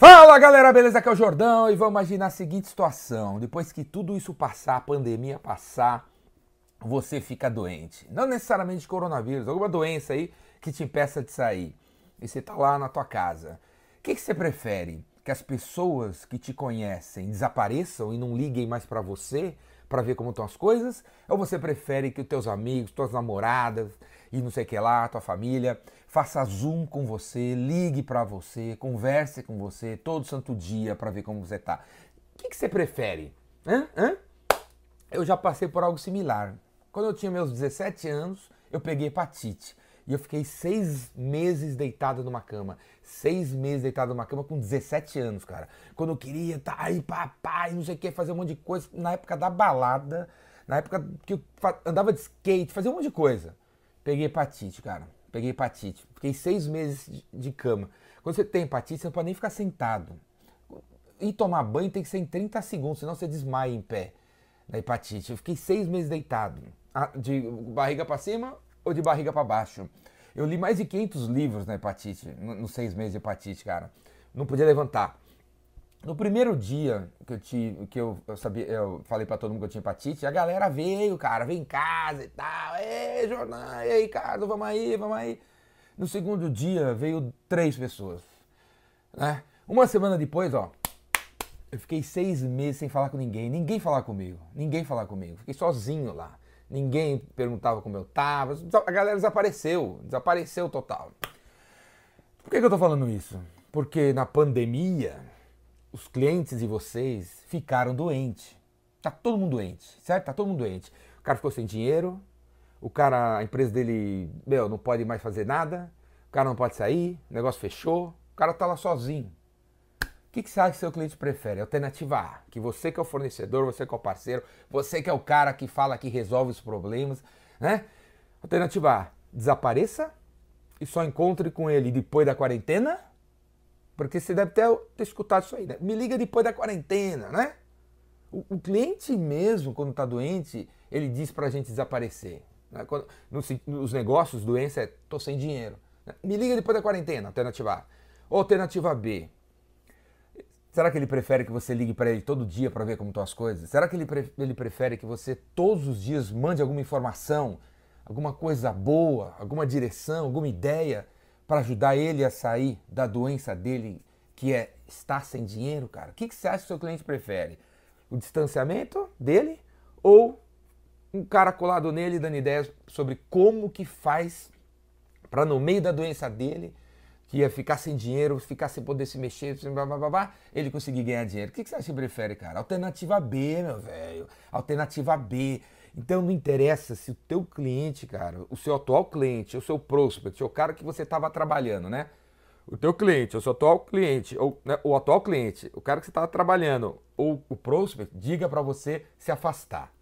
Fala galera, beleza? Aqui é o Jordão e vamos imaginar a seguinte situação: depois que tudo isso passar, a pandemia passar, você fica doente. Não necessariamente de coronavírus, alguma doença aí que te impeça de sair. E você tá lá na tua casa. O que, que você prefere? Que as pessoas que te conhecem desapareçam e não liguem mais para você para ver como estão as coisas? Ou você prefere que os teus amigos, tuas namoradas e não sei o que lá, tua família, faça zoom com você, ligue para você, converse com você todo santo dia para ver como você tá. O que, que você prefere? Hã? Hã? Eu já passei por algo similar. Quando eu tinha meus 17 anos, eu peguei hepatite. E eu fiquei seis meses deitado numa cama. Seis meses deitado numa cama com 17 anos, cara. Quando eu queria tá aí, papai, não sei o que, fazer um monte de coisa. Na época da balada, na época que eu andava de skate, fazia um monte de coisa. Peguei hepatite, cara. Peguei hepatite. Fiquei seis meses de cama. Quando você tem hepatite, você não pode nem ficar sentado. E tomar banho tem que ser em 30 segundos, senão você desmaia em pé da hepatite. Eu fiquei seis meses deitado. De barriga para cima ou de barriga para baixo. Eu li mais de 500 livros na hepatite, nos seis meses de hepatite, cara. Não podia levantar. No primeiro dia que eu, tive, que eu, eu, sabia, eu falei para todo mundo que eu tinha hepatite, a galera veio, cara, veio em casa e tal. Ei, jornal, e aí, cara, vamos aí, vamos aí. No segundo dia veio três pessoas. Né? Uma semana depois, ó, eu fiquei seis meses sem falar com ninguém. Ninguém falar comigo. Ninguém falar comigo. Fiquei sozinho lá. Ninguém perguntava como eu tava. A galera desapareceu. Desapareceu total. Por que, que eu tô falando isso? Porque na pandemia os clientes de vocês ficaram doentes. Tá todo mundo doente, certo? Tá todo mundo doente. O cara ficou sem dinheiro, o cara, a empresa dele, meu, não pode mais fazer nada, o cara não pode sair, o negócio fechou, o cara tá lá sozinho. O que, que você acha que seu cliente prefere? Alternativa A, que você que é o fornecedor, você que é o parceiro, você que é o cara que fala que resolve os problemas, né? Alternativa A, desapareça e só encontre com ele depois da quarentena porque você deve ter, ter escutado isso aí, né? Me liga depois da quarentena, né? O, o cliente mesmo, quando está doente, ele diz para a gente desaparecer. Né? Quando, nos, negócios, doença é tô sem dinheiro. Né? Me liga depois da quarentena, alternativa A. Alternativa B. Será que ele prefere que você ligue para ele todo dia para ver como estão as coisas? Será que ele, pre ele prefere que você todos os dias mande alguma informação, alguma coisa boa, alguma direção, alguma ideia? Para ajudar ele a sair da doença dele, que é estar sem dinheiro, cara? O que, que você acha que o seu cliente prefere? O distanciamento dele ou um cara colado nele dando ideias sobre como que faz para no meio da doença dele, que ia ficar sem dinheiro, ficar sem poder se mexer, blá, blá, blá, blá, ele conseguir ganhar dinheiro. O que, que você acha que prefere, cara? Alternativa B, meu velho. Alternativa B. Então não interessa se o teu cliente, cara, o seu atual cliente, o seu prospect, o cara que você estava trabalhando, né? O teu cliente, o seu atual cliente, ou né, o atual cliente, o cara que você estava trabalhando, ou o prospect, diga para você se afastar.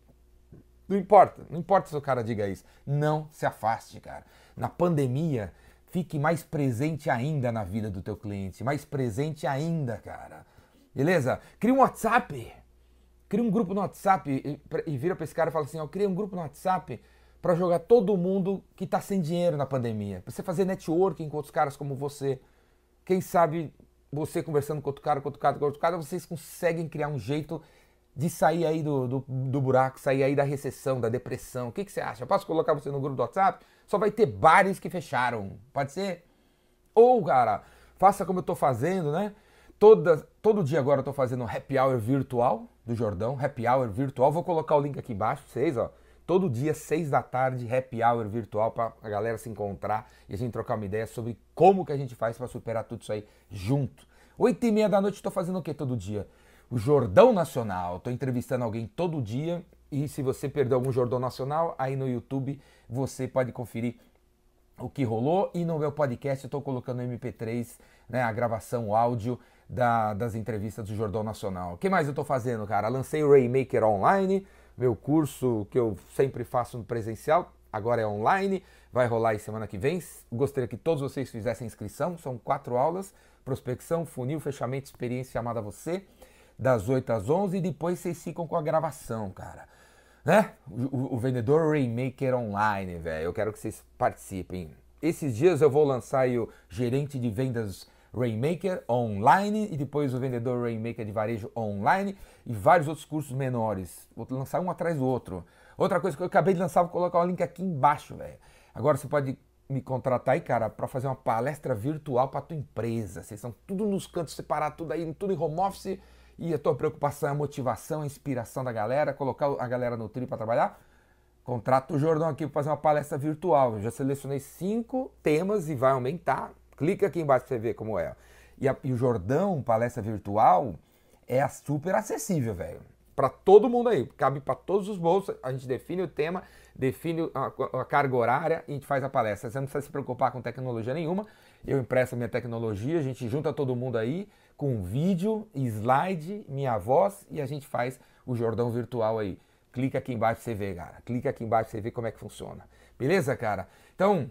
Não importa, não importa se o cara diga isso. Não se afaste, cara. Na pandemia, fique mais presente ainda na vida do teu cliente, mais presente ainda, cara. Beleza? Cria um WhatsApp cria um grupo no WhatsApp e, e vira para esse cara e fala assim: ó, cria um grupo no WhatsApp para jogar todo mundo que está sem dinheiro na pandemia. Pra você fazer networking com outros caras como você. Quem sabe você conversando com outro cara, com outro cara, com outro cara, vocês conseguem criar um jeito de sair aí do, do, do buraco, sair aí da recessão, da depressão. O que, que você acha? Eu posso colocar você no grupo do WhatsApp? Só vai ter bares que fecharam. Pode ser? Ou, cara, faça como eu estou fazendo, né? Toda, todo dia agora eu tô fazendo um happy hour virtual do Jordão, happy hour virtual. Vou colocar o link aqui embaixo pra vocês, ó. Todo dia, seis da tarde, happy hour virtual para a galera se encontrar e a gente trocar uma ideia sobre como que a gente faz para superar tudo isso aí junto. Oito e meia da noite estou fazendo o que todo dia? O Jordão Nacional. Estou entrevistando alguém todo dia e se você perdeu algum Jordão Nacional, aí no YouTube você pode conferir o que rolou e no meu podcast eu estou colocando MP3, né, a gravação, o áudio da, das entrevistas do Jordão Nacional. O que mais eu estou fazendo, cara? Lancei o Raymaker Online, meu curso que eu sempre faço no presencial, agora é online, vai rolar aí semana que vem. Gostaria que todos vocês fizessem inscrição, são quatro aulas, prospecção, funil, fechamento, experiência chamada você, das 8 às 11 e depois vocês ficam com a gravação, cara. Né? O, o, vendedor Raymaker Online, velho, eu quero que vocês participem. Esses dias eu vou lançar o gerente de vendas Rainmaker online e depois o vendedor Rainmaker de varejo online e vários outros cursos menores. Vou lançar um atrás do outro. Outra coisa que eu acabei de lançar, vou colocar o link aqui embaixo, velho. Agora você pode me contratar aí, cara, para fazer uma palestra virtual para tua empresa. Vocês são tudo nos cantos separados, tudo aí, tudo em home office. E a tua preocupação é a motivação, a inspiração da galera, colocar a galera no trio para trabalhar. Contrato o Jordão aqui para fazer uma palestra virtual. Eu já selecionei cinco temas e vai aumentar. Clica aqui embaixo para você ver como é. E, a, e o Jordão, palestra virtual, é super acessível, velho para todo mundo aí, cabe para todos os bolsos. A gente define o tema, define a, a, carga horária e a gente faz a palestra. Você não precisa se preocupar com tecnologia nenhuma. Eu impresso a minha tecnologia, a gente junta todo mundo aí com vídeo, slide, minha voz e a gente faz o Jordão virtual aí. Clica aqui embaixo pra você ver, cara. Clica aqui embaixo pra você ver como é que funciona. Beleza, cara? Então,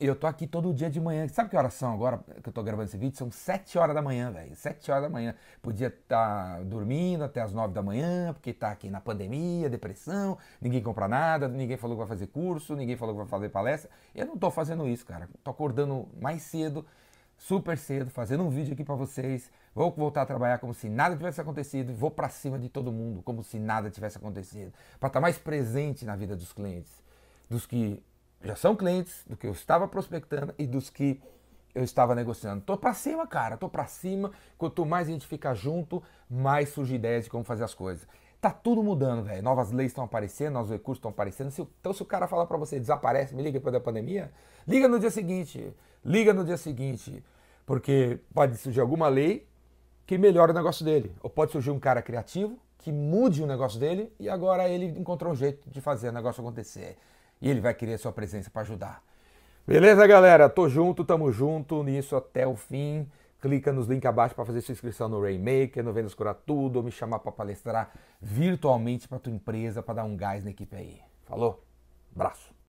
eu tô aqui todo dia de manhã. Sabe que horas são agora que eu tô gravando esse vídeo? São 7 horas da manhã, velho. 7 horas da manhã. Podia estar tá dormindo até as 9 da manhã, porque tá aqui na pandemia, depressão, ninguém compra nada, ninguém falou que vai fazer curso, ninguém falou que vai fazer palestra. Eu não tô fazendo isso, cara. Tô acordando mais cedo, super cedo, fazendo um vídeo aqui para vocês. Vou voltar a trabalhar como se nada tivesse acontecido, vou para cima de todo mundo, como se nada tivesse acontecido, para estar tá mais presente na vida dos clientes, dos que já são clientes do que eu estava prospectando e dos que eu estava negociando. Tô para cima, cara, tô para cima. Quanto mais a gente fica junto, mais surge ideias de como fazer as coisas. Tá tudo mudando, velho. Novas leis estão aparecendo, novos recursos estão aparecendo. Então, se o cara falar para você, desaparece, me liga depois da pandemia, liga no dia seguinte. Liga no dia seguinte. Porque pode surgir alguma lei que melhore o negócio dele. Ou pode surgir um cara criativo que mude o negócio dele e agora ele encontrou um jeito de fazer o negócio acontecer e ele vai querer sua presença para ajudar. Beleza, galera? Tô junto, tamo junto nisso até o fim. Clica nos links abaixo para fazer sua inscrição no Rainmaker, no Vendas Cura Tudo, ou me chamar para palestrar virtualmente para tua empresa, para dar um gás na equipe aí. Falou? Abraço.